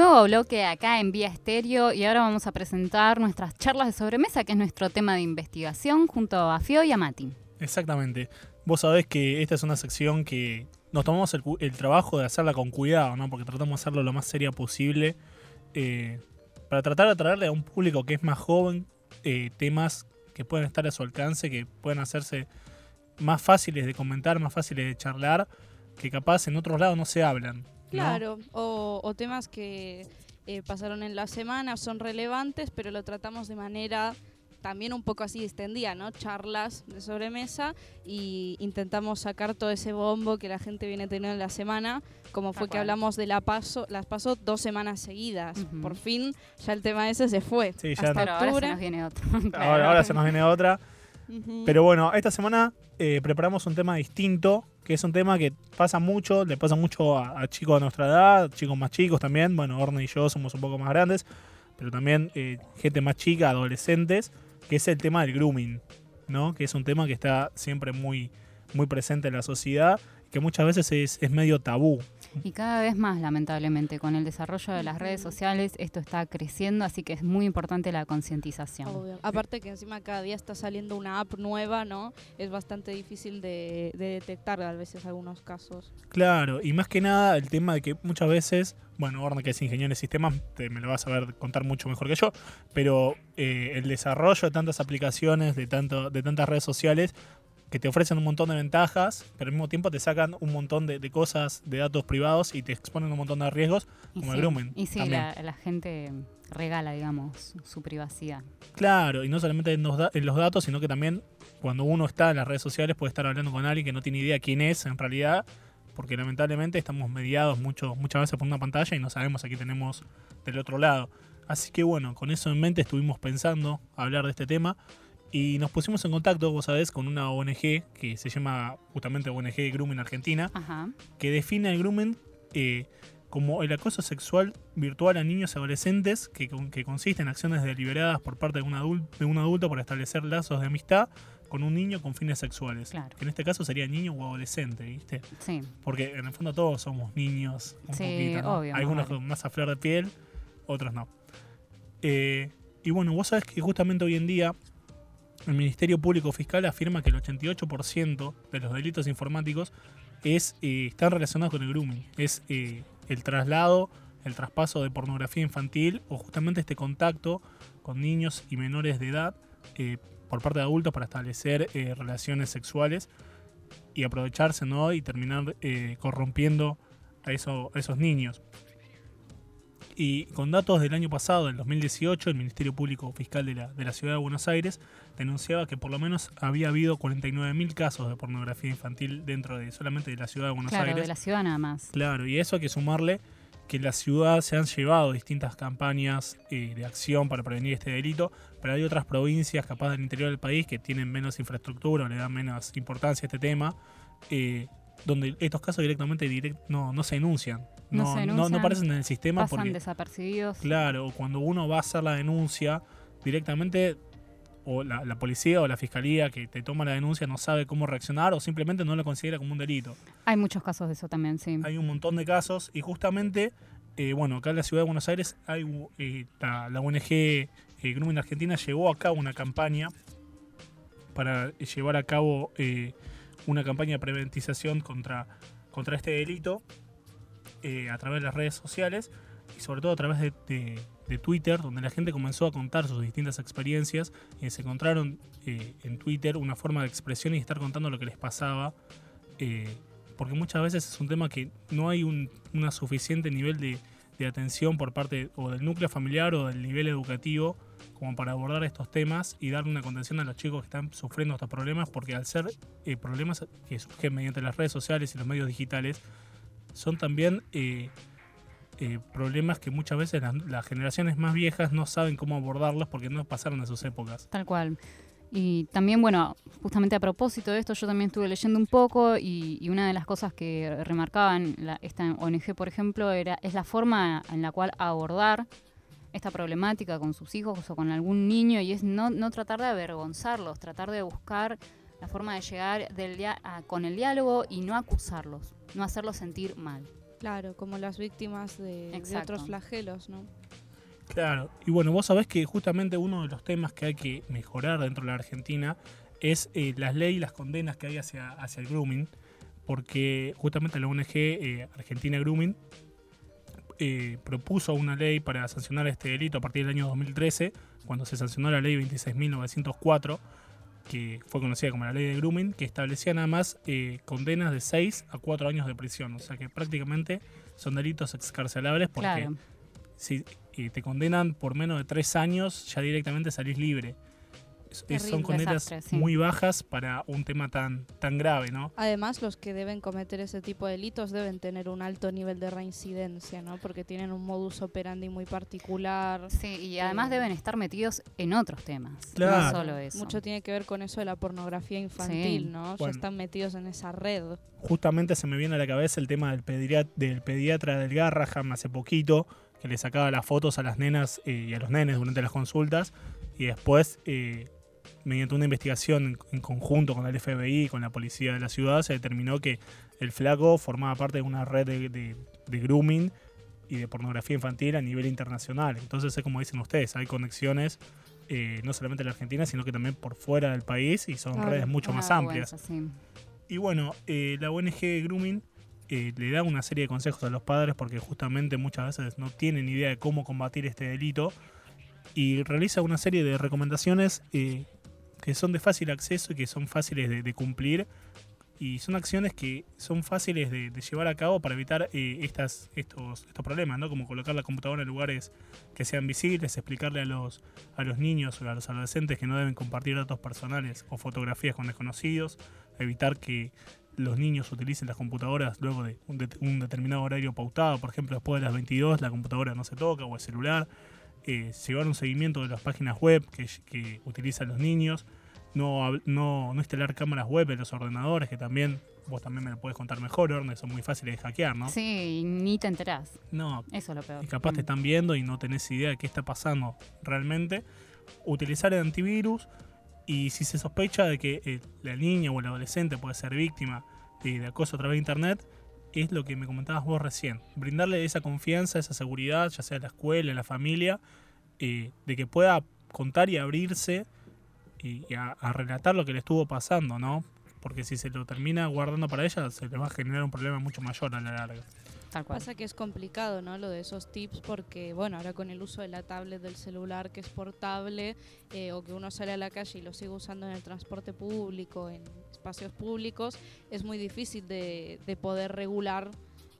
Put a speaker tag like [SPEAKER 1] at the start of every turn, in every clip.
[SPEAKER 1] Nuevo bloque acá en Vía Estéreo y ahora vamos a presentar nuestras charlas de sobremesa, que es nuestro tema de investigación, junto a Fio y a Mati.
[SPEAKER 2] Exactamente. Vos sabés que esta es una sección que nos tomamos el, trabajo de hacerla con cuidado, ¿no? Porque tratamos de hacerlo lo más seria posible eh, para tratar de traerle a un público que es más joven eh, temas que pueden estar a su alcance, que pueden hacerse más fáciles de comentar, más fáciles de charlar, que capaz en otros lados no se hablan.
[SPEAKER 3] Claro, o, o temas que eh, pasaron en la semana, son relevantes, pero lo tratamos de manera también un poco así extendida, ¿no? Charlas de sobremesa y intentamos sacar todo ese bombo que la gente viene teniendo en la semana, como fue que hablamos de la paso, las paso dos semanas seguidas. Por fin ya el tema ese se fue.
[SPEAKER 2] Sí, ya
[SPEAKER 3] Hasta
[SPEAKER 1] Pero ahora se nos viene otro.
[SPEAKER 2] ahora, ahora se nos viene otra. Pero bueno, esta semana eh, preparamos un tema distinto, que es un tema que pasa mucho, le pasa mucho a, chicos de nuestra edad, chicos más chicos también. Bueno, Orne y yo somos un poco más grandes, pero también eh, gente más chica, adolescentes, que es el tema del grooming, ¿no? Que es un tema que está siempre muy, muy presente en la sociedad, que muchas veces es, es medio tabú.
[SPEAKER 1] Y cada vez más, lamentablemente, con el desarrollo de las redes sociales, esto está creciendo, así que es muy importante la concientización.
[SPEAKER 3] Obvio. Aparte que encima cada día está saliendo una app nueva, ¿no? Es bastante difícil de, de detectar a veces algunos casos.
[SPEAKER 2] Claro, y más que nada el tema de que muchas veces, bueno, Orne que es ingeniero de sistemas, te, me lo vas a ver contar mucho mejor que yo, pero eh, el desarrollo de tantas aplicaciones, de, tanto, de tantas redes sociales, que te ofrecen un montón de ventajas, pero al mismo tiempo te sacan un montón de, de cosas, de datos privados y te exponen un montón de riesgos,
[SPEAKER 1] Y
[SPEAKER 2] como
[SPEAKER 1] sí,
[SPEAKER 2] el grooming.
[SPEAKER 1] Y sí, la, la gente regala, digamos, su privacidad.
[SPEAKER 2] Claro, y no solamente en los, da- en los datos, sino que también cuando uno está en las redes sociales puede estar hablando con alguien que no tiene idea quién es en realidad, porque lamentablemente estamos mediados mucho, muchas veces por una pantalla y no sabemos a quién tenemos del otro lado. Así que bueno, con eso en mente estuvimos pensando hablar de este tema y nos pusimos en contacto, vos sabés, con una ONG que se llama justamente ONG Grooming Argentina,
[SPEAKER 1] Ajá.
[SPEAKER 2] que define el grooming eh, como el acoso sexual virtual a niños y adolescentes que, que consiste en acciones deliberadas por parte de un, adul- de un adulto para establecer lazos de amistad con un niño con fines sexuales.
[SPEAKER 1] Claro.
[SPEAKER 2] Que en este caso sería niño o adolescente, ¿viste?
[SPEAKER 1] Sí.
[SPEAKER 2] Porque en el fondo todos somos niños un
[SPEAKER 1] Sí,
[SPEAKER 2] poquito, ¿no?
[SPEAKER 1] obvio,
[SPEAKER 2] Algunos con más a flor de piel, otros no. Eh, y bueno, vos sabés que justamente hoy en día el Ministerio Público Fiscal afirma que el 88% de los delitos informáticos es, eh, están relacionados con el grooming. Es eh, el traslado, el traspaso de pornografía infantil o justamente este contacto con niños y menores de edad eh, por parte de adultos para establecer eh, relaciones sexuales y aprovecharse ¿no? y terminar eh, corrompiendo a, eso- a esos niños. Y con datos del año pasado, del 2018, el Ministerio Público Fiscal de la, de la Ciudad de Buenos Aires denunciaba que por lo menos había habido 49.000 casos de pornografía infantil dentro de solamente de la Ciudad de Buenos
[SPEAKER 1] Claro,
[SPEAKER 2] Aires.
[SPEAKER 1] de la ciudad nada más.
[SPEAKER 2] Claro, y eso hay que sumarle que en la ciudad se han llevado distintas campañas eh, de acción para prevenir este delito, pero hay otras provincias, capaz del interior del país, que tienen menos infraestructura o le dan menos importancia a este tema, eh, donde estos casos directamente direct- no, no se denuncian.
[SPEAKER 1] No
[SPEAKER 2] No,
[SPEAKER 1] se
[SPEAKER 2] no,
[SPEAKER 1] denuncian,
[SPEAKER 2] aparecen en el sistema
[SPEAKER 1] Pasan
[SPEAKER 2] porque,
[SPEAKER 1] desapercibidos.
[SPEAKER 2] claro, cuando uno va a hacer la denuncia, directamente o la, la policía o la fiscalía que te toma la denuncia no sabe cómo reaccionar o simplemente no lo considera como un delito.
[SPEAKER 1] Hay muchos casos de eso también, sí.
[SPEAKER 2] Hay un montón de casos y justamente, eh, bueno, acá en la ciudad de Buenos Aires hay eh, la, la ONG eh, Argentina llevó a cabo una campaña para llevar a cabo eh, una campaña de preventización contra, contra este delito eh, a través de las redes sociales y sobre todo a través de, de- Twitter, donde la gente comenzó a contar sus distintas experiencias y se encontraron eh, en Twitter una forma de expresión y estar contando lo que les pasaba. eh, porque muchas veces es un tema que no hay un una suficiente nivel de, de atención por parte o del núcleo familiar o del nivel educativo como para abordar estos temas y darle una contención a los chicos que están sufriendo estos problemas, porque al ser eh, problemas que surgen mediante las redes sociales y los medios digitales, son también eh, eh, problemas que muchas veces las, generaciones más viejas no saben cómo abordarlos porque no pasaron de sus épocas.
[SPEAKER 1] Tal cual. Y también, bueno, justamente a propósito de esto, yo también estuve leyendo un poco y, y una de las cosas que remarcaban la- esta ONG, por ejemplo, era es la forma en la cual abordar esta problemática con sus hijos o con algún niño y es no, no tratar de avergonzarlos, tratar de buscar la forma de llegar del dia- a- con el diálogo y no acusarlos, no hacerlos sentir mal.
[SPEAKER 3] Claro, como las víctimas de, otros flagelos, ¿no?
[SPEAKER 2] Claro, y bueno, vos sabés que justamente uno de los temas que hay que mejorar dentro de la Argentina es eh, las leyes y las condenas que hay hacia, hacia el grooming, porque justamente la ONG eh, Argentina Grooming eh, propuso una ley para sancionar este delito a partir del año 2013, cuando se sancionó la ley 26.904, que fue conocida como la ley de grooming, que establecía nada más eh, condenas de 6 a 4 años de prisión, o sea que prácticamente son delitos excarcelables porque
[SPEAKER 1] Claro.
[SPEAKER 2] si eh, te condenan por menos de tres años, ya directamente salís libre. Son condenas
[SPEAKER 1] Desastre, sí.
[SPEAKER 2] muy bajas para un tema tan, tan grave, ¿no?
[SPEAKER 3] Además, los que deben cometer ese tipo de delitos deben tener un alto nivel de reincidencia, ¿no? Porque tienen un modus operandi muy particular.
[SPEAKER 1] Sí, y además
[SPEAKER 3] Eh,
[SPEAKER 1] deben estar metidos en otros temas.
[SPEAKER 2] Claro.
[SPEAKER 1] No solo eso.
[SPEAKER 3] Mucho tiene que ver con eso de la pornografía infantil,
[SPEAKER 1] Sí.
[SPEAKER 3] ¿no?
[SPEAKER 2] Bueno.
[SPEAKER 3] Ya están metidos en esa red.
[SPEAKER 2] Justamente se me viene a la cabeza el tema del, pediatra, del pediatra del Garraham hace poquito, que le sacaba las fotos a las nenas eh, y a los nenes durante las consultas, y después, eh, mediante una investigación en, conjunto con el FBI y con la policía de la ciudad, se determinó que el flaco formaba parte de una red de, de- de grooming y de pornografía infantil a nivel internacional. Entonces es como dicen ustedes, hay conexiones eh, no solamente en la Argentina, sino que también por fuera del país y son
[SPEAKER 3] Claro,
[SPEAKER 2] redes mucho
[SPEAKER 1] Una
[SPEAKER 2] más amplias.
[SPEAKER 1] sí.
[SPEAKER 2] Y bueno, eh, la ONG Grooming eh, le da una serie de consejos a los padres porque justamente muchas veces no tienen idea de cómo combatir este delito y realiza una serie de recomendaciones eh, que son de fácil acceso y que son fáciles de, de cumplir y son acciones que son fáciles de, de llevar a cabo para evitar eh, estas, estos, estos problemas, ¿no? Como colocar la computadora en lugares que sean visibles, explicarle a los, a los niños o a los adolescentes que no deben compartir datos personales o fotografías con desconocidos, evitar que los niños utilicen las computadoras luego de un, det- un determinado horario pautado, por ejemplo, después de las 22 la computadora no se toca o el celular, eh, llevar un seguimiento de las páginas web que, que utilizan los niños, no, no, no instalar cámaras web en los ordenadores, que también vos también me lo puedes contar mejor, Orne, son muy fáciles de hackear, ¿no?
[SPEAKER 1] Sí, ni te enterás.
[SPEAKER 2] No,
[SPEAKER 1] Eso es lo peor.
[SPEAKER 2] y capaz te
[SPEAKER 1] Mm.
[SPEAKER 2] están viendo y no tenés idea de qué está pasando realmente. Utilizar el antivirus y si se sospecha de que eh, la niña o el adolescente puede ser víctima de, de acoso a través de internet, es lo que me comentabas vos recién. Brindarle esa confianza, esa seguridad, ya sea en la escuela, en la familia, eh, de que pueda contar y abrirse y, y a, a relatar lo que le estuvo pasando, ¿no? Porque si se lo termina guardando para ella, se le va a generar un problema mucho mayor a la larga.
[SPEAKER 1] Tal cual.
[SPEAKER 3] Pasa que es complicado, ¿no? Lo de esos tips porque, bueno, ahora con el uso de la tablet, del celular que es portable, eh, o que uno sale a la calle y lo sigue usando en el transporte público, en espacios públicos, es muy difícil de, de poder regular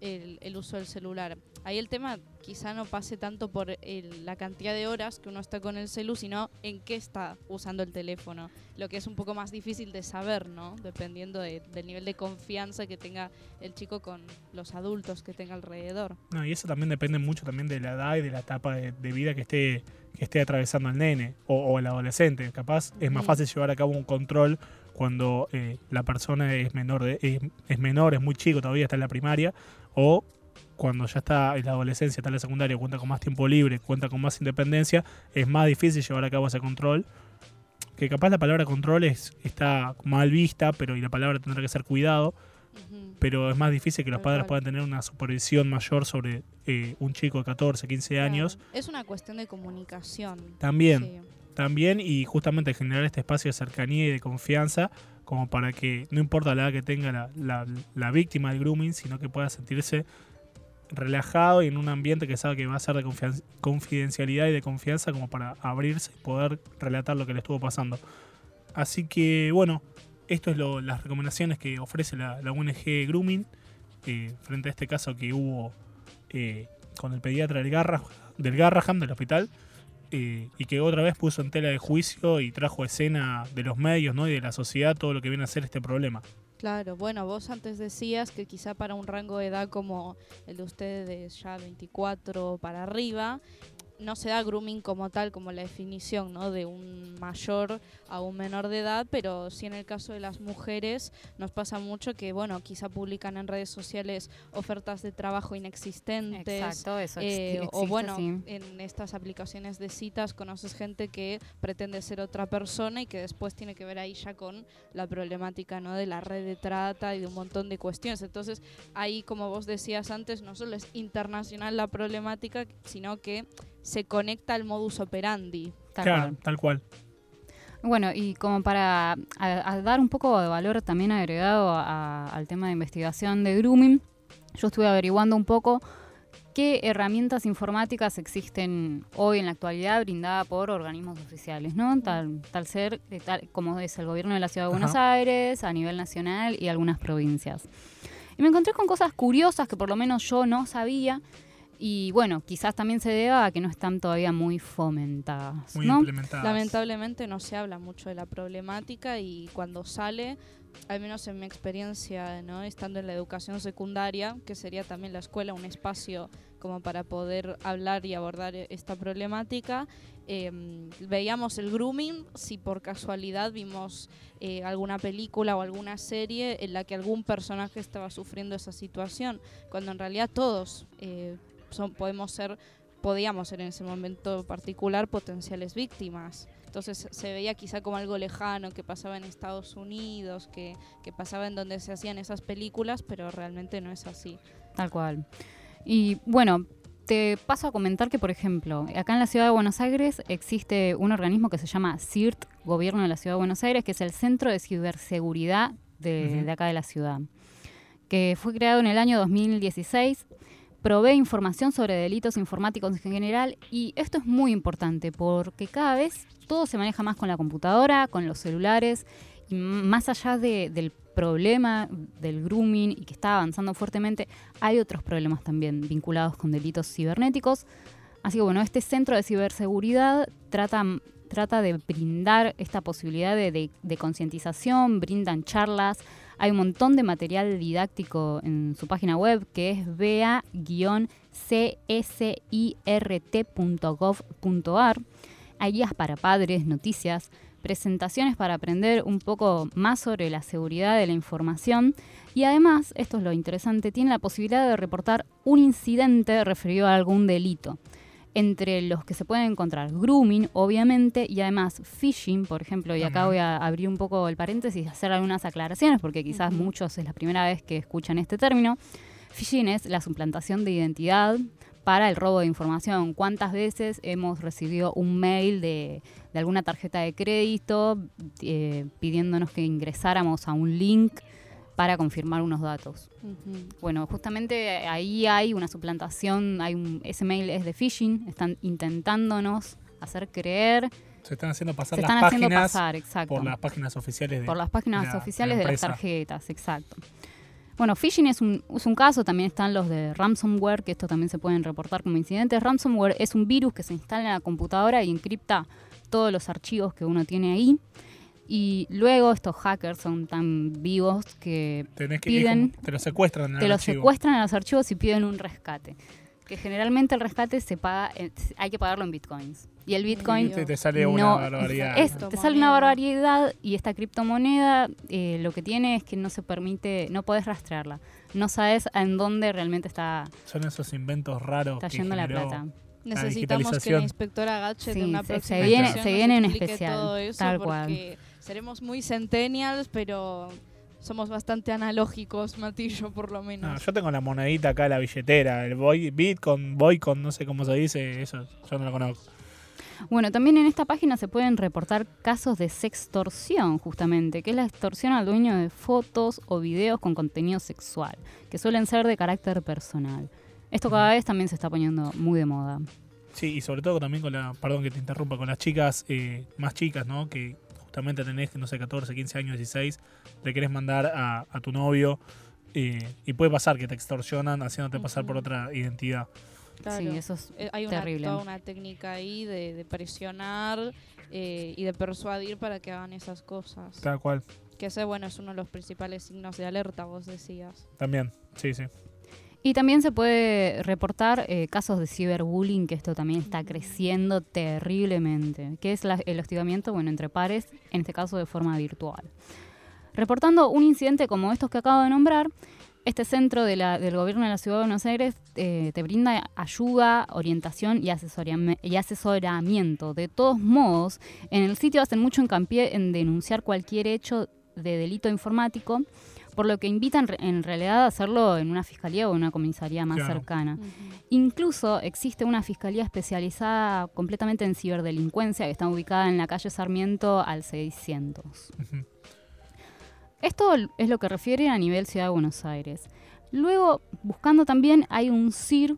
[SPEAKER 3] el, el uso del celular. Ahí el tema quizá no pase tanto por el- la cantidad de horas que uno está con el celu, sino en qué está usando el teléfono. Lo que es un poco más difícil de saber, ¿no? Dependiendo de- del nivel de confianza que tenga el chico con los adultos que tenga alrededor.
[SPEAKER 2] No, y eso también depende mucho también de la edad y de la etapa de, de vida que esté, que esté atravesando el nene o, o el adolescente. Capaz es más fácil llevar a cabo un control cuando eh, la persona es menor, de, es, es menor, es muy chico, todavía está en la primaria, o cuando ya está en la adolescencia, está en la secundaria, cuenta con más tiempo libre, cuenta con más independencia, es más difícil llevar a cabo ese control. Que capaz la palabra control es, está mal vista, pero y la palabra tendrá que ser cuidado, pero es más difícil que los padres puedan tener una supervisión mayor sobre eh, un chico de 14, 15 años.
[SPEAKER 3] Claro. Es una cuestión de comunicación.
[SPEAKER 2] También,
[SPEAKER 3] Sí.
[SPEAKER 2] También, y justamente generar este espacio de cercanía y de confianza, como para que no importa la edad que tenga la, la- víctima del grooming, sino que pueda sentirse relajado y en un ambiente que sabe que va a ser de confidencialidad y de confianza como para abrirse y poder relatar lo que le estuvo pasando. Así que bueno, esto es lo- las recomendaciones que ofrece la, la ONG Grooming eh, frente a este caso que hubo eh, con el pediatra del, Garra- del Garraham, del hospital, eh, y que otra vez puso en tela de juicio y trajo escena de los medios ¿no? y de la sociedad todo lo que viene a ser este problema.
[SPEAKER 3] Claro, bueno, vos antes decías que quizá para un rango de edad como el de ustedes, ya 24 para arriba, no se da grooming como tal, como la definición ¿no? de un mayor a un menor de edad, pero sí en el caso de las mujeres nos pasa mucho que, bueno, quizá publican en redes sociales ofertas de trabajo inexistentes.
[SPEAKER 1] Exacto, eso
[SPEAKER 3] eh,
[SPEAKER 1] existe,
[SPEAKER 3] o bueno,
[SPEAKER 1] sí.
[SPEAKER 3] en estas aplicaciones de citas conoces gente que pretende ser otra persona y que después tiene que ver ahí ya con la problemática ¿no? de la red de trata y de un montón de cuestiones. Entonces, ahí, como vos decías antes, no solo es internacional la problemática, sino que se conecta al modus operandi.
[SPEAKER 1] Tal
[SPEAKER 2] claro,
[SPEAKER 1] cual.
[SPEAKER 2] tal cual.
[SPEAKER 1] Bueno, y como para a- a dar un poco de valor también agregado a- al tema de investigación de grooming, yo estuve averiguando un poco qué herramientas informáticas existen hoy en la actualidad brindadas por organismos oficiales, ¿no? Tal, tal ser, eh, tal, como es el gobierno de la Ciudad de Buenos
[SPEAKER 2] Ajá.
[SPEAKER 1] Aires, a nivel nacional y algunas provincias. Y me encontré con cosas curiosas que por lo menos yo no sabía. Y bueno, quizás también se deba a que no están todavía muy fomentadas.
[SPEAKER 2] Muy
[SPEAKER 1] ¿no?
[SPEAKER 2] implementadas.
[SPEAKER 3] Lamentablemente no se habla mucho de la problemática y cuando sale, al menos en mi experiencia, ¿no? estando en la educación secundaria, que sería también la escuela un espacio como para poder hablar y abordar e- esta problemática, eh, veíamos el grooming si por casualidad vimos eh, alguna película o alguna serie en la que algún personaje estaba sufriendo esa situación, cuando en realidad todos eh, son, podemos ser podíamos ser en ese momento particular potenciales víctimas. Entonces se veía quizá como algo lejano que pasaba en Estados Unidos, que, que pasaba en donde se hacían esas películas, pero realmente no es así.
[SPEAKER 1] Tal cual. Y bueno, te paso a comentar que, por ejemplo, acá en la ciudad de Buenos Aires existe un organismo que se llama CIRT, Gobierno de la Ciudad de Buenos Aires, que es el Centro de Ciberseguridad de, de acá de la ciudad, que fue creado en el año 2016. Provee información sobre delitos informáticos en general y esto es muy importante porque cada vez todo se maneja más con la computadora, con los celulares y más allá de- del problema del grooming y que está avanzando fuertemente, hay otros problemas también vinculados con delitos cibernéticos. Así que bueno, este centro de ciberseguridad trata, trata de brindar esta posibilidad de concientización, brindan charlas, hay un montón de material didáctico en su página web que es bea-csirt.gov.ar. Hay guías para padres, noticias, presentaciones para aprender un poco más sobre la seguridad de la información y además, esto es lo interesante, tiene la posibilidad de reportar un incidente referido a algún delito. Entre los que se pueden encontrar grooming, obviamente, y además phishing, por ejemplo, y acá voy a abrir un poco el paréntesis y hacer algunas aclaraciones, porque quizás muchos es la primera vez que escuchan este término. Phishing es la suplantación de identidad para el robo de información. ¿Cuántas veces hemos recibido un mail de, de alguna tarjeta de crédito eh, pidiéndonos que ingresáramos a un link para confirmar unos datos? Bueno, justamente ahí hay una suplantación, hay un, ese mail es de phishing, están intentándonos hacer creer,
[SPEAKER 2] Se están haciendo pasar
[SPEAKER 1] se
[SPEAKER 2] las
[SPEAKER 1] están haciendo
[SPEAKER 2] páginas
[SPEAKER 1] pasar, exacto
[SPEAKER 2] por las páginas oficiales de
[SPEAKER 1] por las páginas
[SPEAKER 2] la-
[SPEAKER 1] oficiales
[SPEAKER 2] la
[SPEAKER 1] de las tarjetas, exacto. Bueno, phishing es un, es un caso, también están los de ransomware, que esto también se pueden reportar como incidentes. Ransomware es un virus que se instala en la computadora y encripta todos los archivos que uno tiene ahí. Y luego estos hackers son tan vivos que
[SPEAKER 2] Tenés que,
[SPEAKER 1] piden-
[SPEAKER 2] te lo secuestran en
[SPEAKER 1] te
[SPEAKER 2] el
[SPEAKER 1] los
[SPEAKER 2] archivo.
[SPEAKER 1] secuestran en los archivos y piden un rescate. Que generalmente el rescate se paga, hay que pagarlo en bitcoins. Y el bitcoin.
[SPEAKER 2] Te, te sale una
[SPEAKER 1] no,
[SPEAKER 2] barbaridad.
[SPEAKER 1] es- te sale una barbaridad y esta criptomoneda eh, lo que tiene es que no se permite, no podés rastrearla. No sabes en dónde realmente está,
[SPEAKER 2] Son esos inventos raros
[SPEAKER 1] está
[SPEAKER 2] que
[SPEAKER 1] yendo la
[SPEAKER 2] generó-
[SPEAKER 1] plata.
[SPEAKER 3] Necesitamos que la inspectora Gadget
[SPEAKER 1] Sí,
[SPEAKER 3] en una
[SPEAKER 1] se- se
[SPEAKER 3] próxima
[SPEAKER 1] viene-
[SPEAKER 3] sesión
[SPEAKER 1] se viene en especial,
[SPEAKER 3] todo eso
[SPEAKER 1] tal cual.
[SPEAKER 3] Seremos muy centennials, pero somos bastante analógicos, Matillo, por lo
[SPEAKER 2] No,
[SPEAKER 3] menos.
[SPEAKER 2] yo tengo la monedita acá, la billetera, el boy, Bitcoin, Boycon, no sé cómo se dice, eso yo no lo conozco.
[SPEAKER 1] Bueno, también en esta página se pueden reportar casos de sextorsión, justamente, que es la extorsión al dueño de fotos o videos con contenido sexual, que suelen ser de carácter personal. Esto cada vez también se está poniendo muy de moda.
[SPEAKER 2] Sí, y sobre todo también con la, perdón que te interrumpa, con las chicas eh, más chicas, ¿no? Que justamente tenés, no sé, 14, 15 años, 16, le querés mandar a, a tu novio eh, y puede pasar que te extorsionan haciéndote pasar por otra identidad.
[SPEAKER 3] Claro.
[SPEAKER 1] Sí, eso es
[SPEAKER 3] Eh, Hay una,
[SPEAKER 1] terrible.
[SPEAKER 3] toda una técnica ahí de, de presionar eh, y de persuadir para que hagan esas cosas.
[SPEAKER 2] Tal cual.
[SPEAKER 3] Que ese, bueno, es uno de los principales signos de alerta, vos decías.
[SPEAKER 2] También, sí, sí.
[SPEAKER 1] Y también se puede reportar eh, casos de ciberbullying, que esto también está creciendo terriblemente, que es la- el hostigamiento bueno, entre pares, en este caso de forma virtual. Reportando un incidente como estos que acabo de nombrar, este centro del gobierno de la Ciudad de Buenos Aires eh, te brinda ayuda, orientación y, y asesoramiento. De todos modos, en el sitio hacen mucho hincapié en denunciar cualquier hecho de delito informático, por lo que invitan en realidad a hacerlo en una fiscalía o en una comisaría más
[SPEAKER 2] Claro.
[SPEAKER 1] cercana. Incluso existe una fiscalía especializada completamente en ciberdelincuencia que está ubicada en la calle Sarmiento al 600.
[SPEAKER 2] Ujú.
[SPEAKER 1] Esto es lo que refiere a nivel Ciudad de Buenos Aires. Luego, buscando también, hay un CIR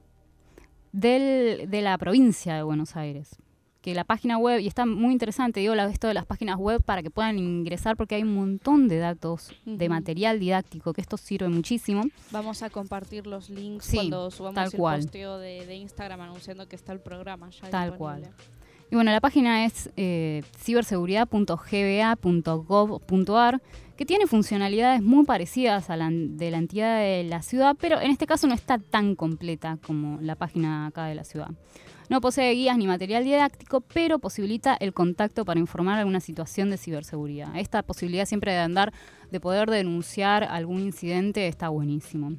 [SPEAKER 1] del- de la provincia de Buenos Aires. Que la página web, y está muy interesante, digo la- esto de las páginas web para que puedan ingresar porque hay un montón de datos, de material didáctico, que esto sirve muchísimo.
[SPEAKER 3] Vamos a compartir los links
[SPEAKER 1] Sí,
[SPEAKER 3] cuando subamos
[SPEAKER 1] tal
[SPEAKER 3] el
[SPEAKER 1] cual.
[SPEAKER 3] posteo de, de Instagram anunciando que está el programa ya
[SPEAKER 1] Tal
[SPEAKER 3] disponible.
[SPEAKER 1] Y bueno, la página es eh, ciberseguridad.gba.gov.ar, que tiene funcionalidades muy parecidas a la de la entidad de la ciudad, pero en este caso no está tan completa como la página acá de la ciudad. No posee guías ni material didáctico, pero posibilita el contacto para informar alguna situación de ciberseguridad. Esta posibilidad siempre de andar, de poder denunciar algún incidente, está buenísimo.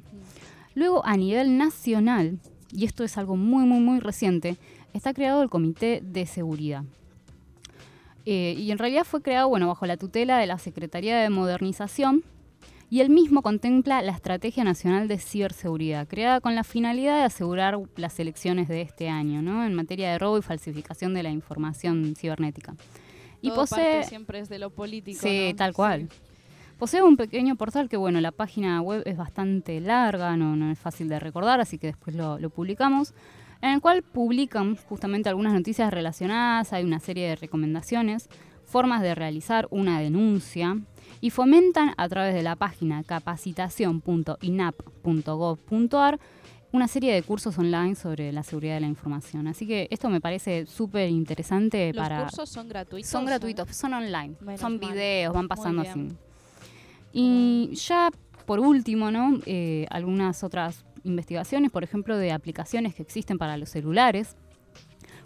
[SPEAKER 1] Luego, a nivel nacional, y esto es algo muy, muy, muy reciente, está creado el Comité de Seguridad. Eh, y en realidad fue creado bueno, bajo la tutela de la Secretaría de Modernización y el mismo contempla la Estrategia Nacional de Ciberseguridad, creada con la finalidad de asegurar las elecciones de este año ¿no? en materia de robo y falsificación de la información cibernética. Y
[SPEAKER 3] Todo
[SPEAKER 1] posee...
[SPEAKER 3] parte siempre es de lo político.
[SPEAKER 1] Sí,
[SPEAKER 3] ¿no?
[SPEAKER 1] tal cual. Posee un pequeño portal que, bueno, la página web es bastante larga, no, no es fácil de recordar, así que después lo, lo publicamos, en el cual publican justamente algunas noticias relacionadas, hay una serie de recomendaciones, formas de realizar una denuncia y fomentan a través de la página capacitación.inap.gov.ar una serie de cursos online sobre la seguridad de la información. Así que esto me parece súper interesante
[SPEAKER 3] Los
[SPEAKER 1] para...
[SPEAKER 3] cursos son gratuitos.
[SPEAKER 1] Son gratuitos, son online,
[SPEAKER 3] Menos
[SPEAKER 1] son videos, van pasando así. Y ya por último, ¿no? Eh, algunas otras investigaciones, por ejemplo, de aplicaciones que existen para los celulares.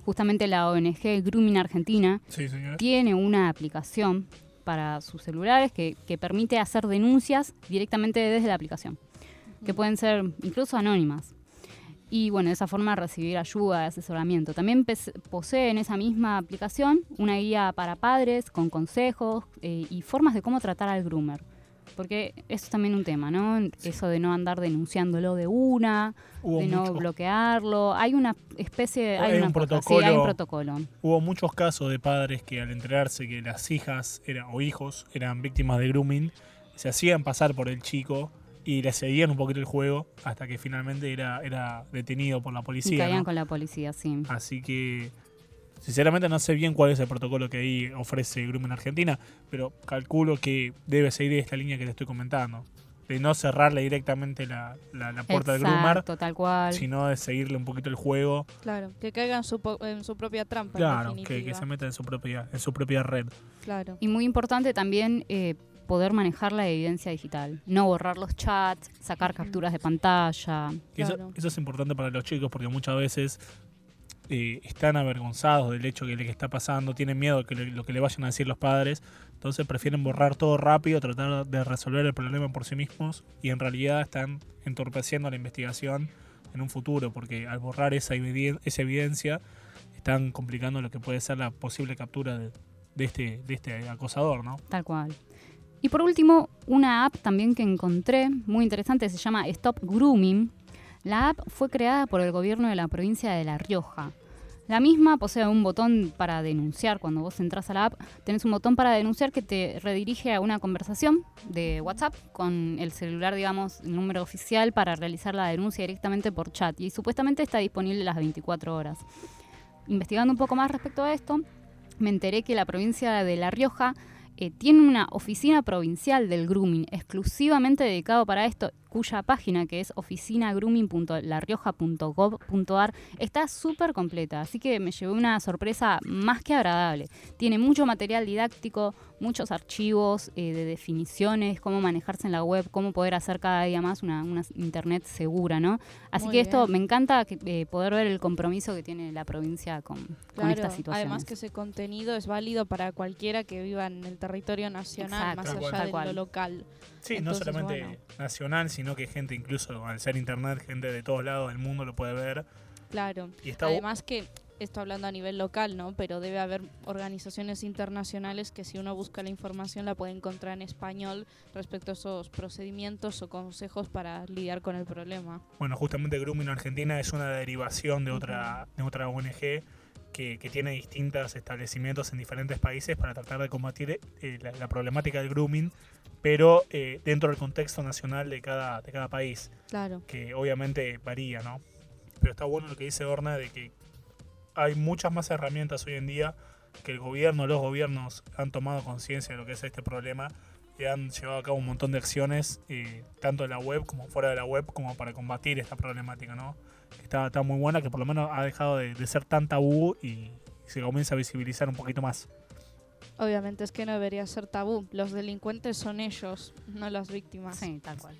[SPEAKER 1] Justamente la ONG Grooming Argentina
[SPEAKER 2] Sí,
[SPEAKER 1] tiene una aplicación para sus celulares que, que permite hacer denuncias directamente desde la aplicación, que pueden ser incluso anónimas. Y bueno, de esa forma recibir ayuda, asesoramiento. También posee en esa misma aplicación una guía para padres con consejos eh, y formas de cómo tratar al groomer. Porque eso es también un tema, ¿no? Eso de no andar denunciándolo de una,
[SPEAKER 2] Hubo,
[SPEAKER 1] de no
[SPEAKER 2] mucho-
[SPEAKER 1] bloquearlo. Hay una especie de... Hay,
[SPEAKER 2] un
[SPEAKER 1] cosa, sí, hay un
[SPEAKER 2] protocolo. hubo muchos casos de padres que al enterarse que las hijas era, o hijos eran víctimas de grooming, se hacían pasar por el chico y le seguían un poquito el juego hasta que finalmente era, era detenido por la
[SPEAKER 1] Y
[SPEAKER 2] policía.
[SPEAKER 1] caían
[SPEAKER 2] ¿no?
[SPEAKER 1] con la policía, sí.
[SPEAKER 2] Así que, sinceramente, no sé bien cuál es el protocolo que ahí ofrece Grooming Argentina, pero calculo que debe seguir esta línea que te estoy comentando. De no cerrarle directamente la, la- la puerta del groomer,
[SPEAKER 1] Exacto, tal cual.
[SPEAKER 2] sino de seguirle un poquito el juego.
[SPEAKER 3] Claro, que caiga en su, po- en su propia trampa. en
[SPEAKER 2] Claro, que, se meta en su propia, en su propia red.
[SPEAKER 3] Claro.
[SPEAKER 1] Y muy importante también eh, poder manejar la evidencia digital. No borrar los chats, sacar capturas de pantalla.
[SPEAKER 2] Eso,
[SPEAKER 3] Claro.
[SPEAKER 2] eso es importante para los chicos porque muchas veces eh, están avergonzados del hecho que le que está pasando, tienen miedo de que le- lo que le vayan a decir los padres, entonces prefieren borrar todo rápido, tratar de resolver el problema por sí mismos y en realidad están entorpeciendo la investigación en un futuro porque al borrar esa, eviden- esa evidencia están complicando lo que puede ser la posible captura de, de este, de este acosador, ¿no?
[SPEAKER 1] Tal cual. Y por último, una app también que encontré muy interesante se llama Stop Grooming. La app fue creada por el gobierno de la provincia de La Rioja. La misma posee un botón para denunciar. Cuando vos entras a la app, tenés un botón para denunciar que te redirige a una conversación de WhatsApp con el celular, digamos, el número oficial para realizar la denuncia directamente por chat. Y supuestamente está disponible las 24 horas. Investigando un poco más respecto a esto, me enteré que la provincia de La Rioja eh, tiene una oficina provincial del grooming exclusivamente dedicado para esto. Cuya página, que es oficinagrooming.larrioja.gov.ar, está súper completa. Así que me llevé una sorpresa más que agradable. Tiene mucho material didáctico, muchos archivos eh, de definiciones, cómo manejarse en la web, cómo poder hacer cada día más una, internet segura, ¿no? Así
[SPEAKER 3] Muy
[SPEAKER 1] que esto
[SPEAKER 3] bien.
[SPEAKER 1] me encanta que, eh, poder ver el compromiso que tiene la provincia con, esta situación.
[SPEAKER 3] además que ese contenido es válido para cualquiera que viva en el territorio nacional,
[SPEAKER 1] Exacto,
[SPEAKER 3] más allá de lo local.
[SPEAKER 2] Sí,
[SPEAKER 3] Entonces,
[SPEAKER 2] no solamente
[SPEAKER 3] bueno.
[SPEAKER 2] nacional, sino que gente incluso al ser internet, gente de todos lados del mundo lo puede ver.
[SPEAKER 3] Claro.
[SPEAKER 2] Y está bu-
[SPEAKER 3] Además que esto hablando a nivel local, ¿no? Pero debe haber organizaciones internacionales que si uno busca la información la puede encontrar en español respecto a esos procedimientos o consejos para lidiar con el problema.
[SPEAKER 2] Bueno, justamente Grooming Argentina es una derivación de otra, de otra ONG que, que tiene distintos establecimientos en diferentes países para tratar de combatir eh, la, la problemática del grooming, pero eh, dentro del contexto nacional de cada, de cada país,
[SPEAKER 3] Claro.
[SPEAKER 2] que obviamente varía, ¿no? Pero está bueno lo que dice Orna de que hay muchas más herramientas hoy en día que el gobierno, los gobiernos han tomado conciencia de lo que es este problema y han llevado a cabo un montón de acciones, eh, tanto en la web como fuera de la web, como para combatir esta problemática, ¿no? Está, está muy buena, que por lo menos ha dejado de, de ser tan tabú y se comienza a visibilizar un poquito más.
[SPEAKER 3] Obviamente es que no debería ser tabú. Los delincuentes son ellos, no las víctimas.
[SPEAKER 1] Sí, tal cual.